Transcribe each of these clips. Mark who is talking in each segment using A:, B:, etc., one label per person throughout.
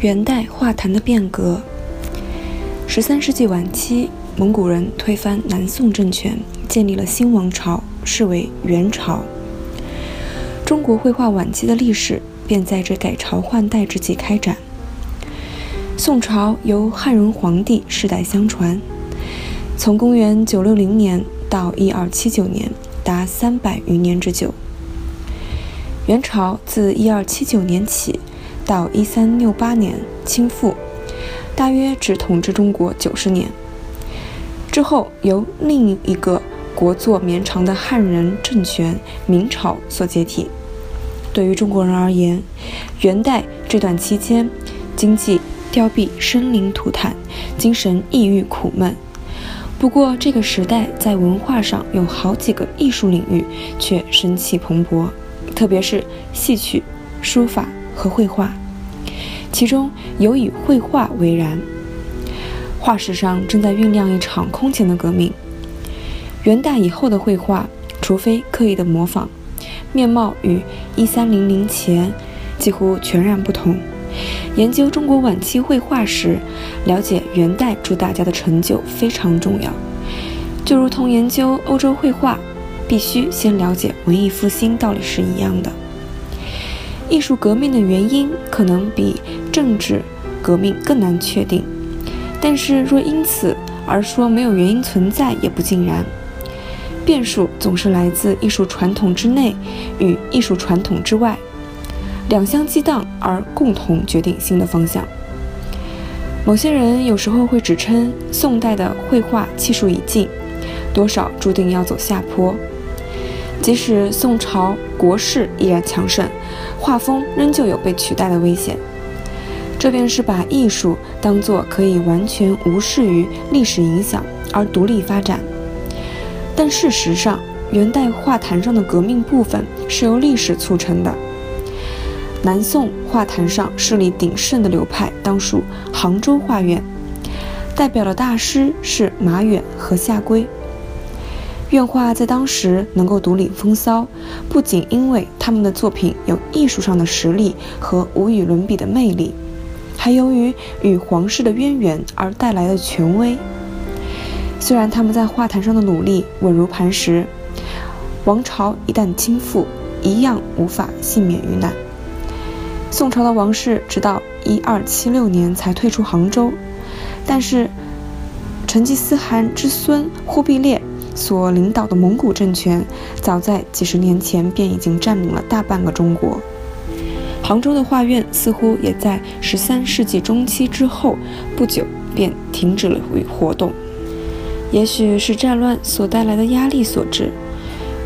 A: 元代画坛的变革。十三世纪晚期，蒙古人推翻南宋政权，建立了新王朝，是为元朝。中国绘画晚期的历史便在这改朝换代之际开展。宋朝由汉人皇帝世代相传，从公元九六零年到一二七九年，达三百余年之久。元朝自一二七九年起。到一三六八年倾覆，大约只统治中国九十年。之后由另一个国祚绵长的汉人政权明朝所解体。对于中国人而言，元代这段期间，经济凋敝，生灵涂炭，精神抑郁苦闷。不过，这个时代在文化上有好几个艺术领域却生气蓬勃，特别是戏曲、书法。和绘画，其中有以绘画为然。画史上正在酝酿一场空前的革命。元代以后的绘画，除非刻意的模仿，面貌与一三零零前几乎全然不同。研究中国晚期绘画时，了解元代诸大家的成就非常重要，就如同研究欧洲绘画，必须先了解文艺复兴道理是一样的。艺术革命的原因可能比政治革命更难确定，但是若因此而说没有原因存在，也不尽然。变数总是来自艺术传统之内与艺术传统之外，两相激荡而共同决定新的方向。某些人有时候会指称宋代的绘画气数已尽，多少注定要走下坡。即使宋朝国势依然强盛，画风仍旧有被取代的危险。这便是把艺术当作可以完全无视于历史影响而独立发展。但事实上，元代画坛上的革命部分是由历史促成的。南宋画坛上势力鼎盛的流派当属杭州画院，代表的大师是马远和夏圭。院画在当时能够独领风骚，不仅因为他们的作品有艺术上的实力和无与伦比的魅力，还由于与皇室的渊源而带来的权威。虽然他们在画坛上的努力稳如磐石，王朝一旦倾覆，一样无法幸免于难。宋朝的王室直到一二七六年才退出杭州，但是成吉思汗之孙忽必烈。所领导的蒙古政权，早在几十年前便已经占领了大半个中国。杭州的画院似乎也在十三世纪中期之后不久便停止了活动，也许是战乱所带来的压力所致。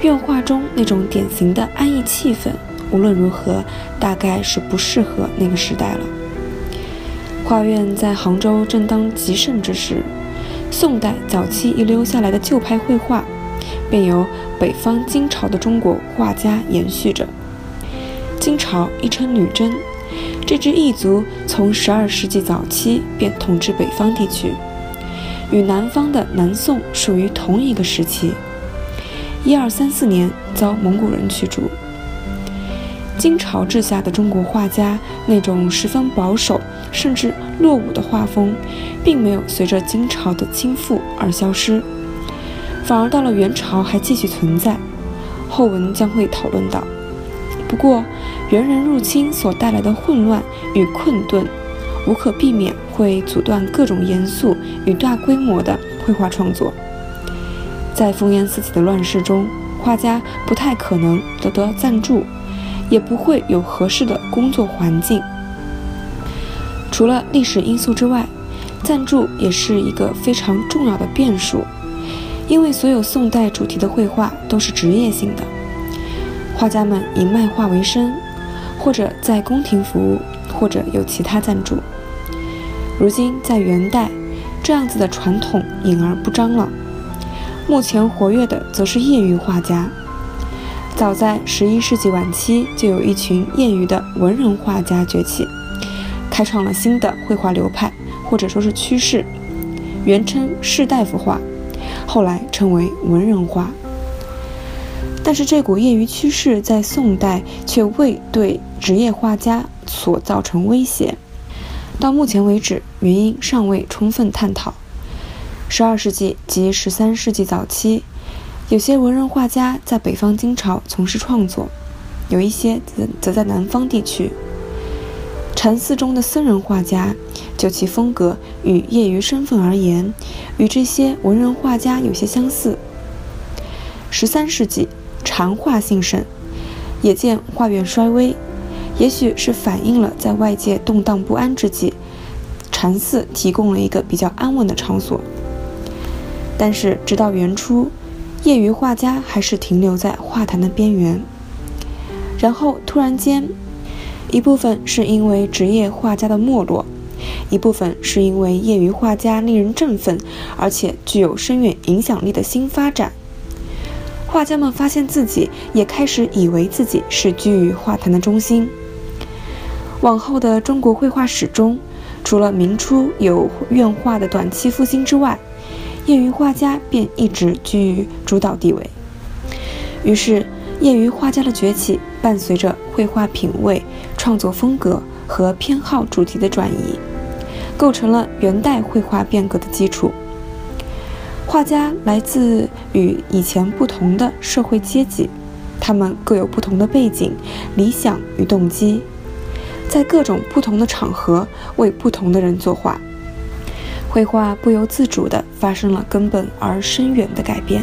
A: 院画中那种典型的安逸气氛，无论如何，大概是不适合那个时代了。画院在杭州正当极盛之时。宋代早期遗留下来的旧派绘画，便由北方金朝的中国画家延续着。金朝亦称女真，这支异族从十二世纪早期便统治北方地区，与南方的南宋属于同一个时期。一二三四年遭蒙古人驱逐。金朝治下的中国画家那种十分保守甚至落伍的画风，并没有随着金朝的倾覆而消失，反而到了元朝还继续存在。后文将会讨论到。不过，元人入侵所带来的混乱与困顿，无可避免会阻断各种严肃与大规模的绘画创作。在烽烟四起的乱世中，画家不太可能得到赞助。也不会有合适的工作环境。除了历史因素之外，赞助也是一个非常重要的变数，因为所有宋代主题的绘画都是职业性的，画家们以卖画为生，或者在宫廷服务，或者有其他赞助。如今在元代，这样子的传统隐而不彰了。目前活跃的则是业余画家。早在十一世纪晚期，就有一群业余的文人画家崛起，开创了新的绘画流派。或者说是趋势，原称士大夫画，后来称为文人画。但是这股业余趋势在宋代却未对职业画家所造成威胁。到目前为止，原因尚未充分探讨。十二世纪及十三世纪早期，有些文人画家在北方金朝从事创作，有一些则则在南方地区。禅寺中的僧人画家，就其风格与业余身份而言，与这些文人画家有些相似。十三世纪禅画兴盛，也见画院衰微，也许是反映了在外界动荡不安之际，禅寺提供了一个比较安稳的场所。但是直到元初，业余画家还是停留在画坛的边缘，然后突然间。一部分是因为职业画家的没落，一部分是因为业余画家令人振奋，而且具有深远影响力的新发展。画家们发现自己也开始以为自己是居于画坛的中心。往后的中国绘画史中，除了明初有院画的短期复兴之外，业余画家便一直居于主导地位。于是。业余画家的崛起，伴随着绘画品味、创作风格和偏好主题的转移，构成了元代绘画变革的基础。画家来自与以前不同的社会阶级，他们各有不同的背景、理想与动机，在各种不同的场合为不同的人作画，绘画不由自主地发生了根本而深远的改变。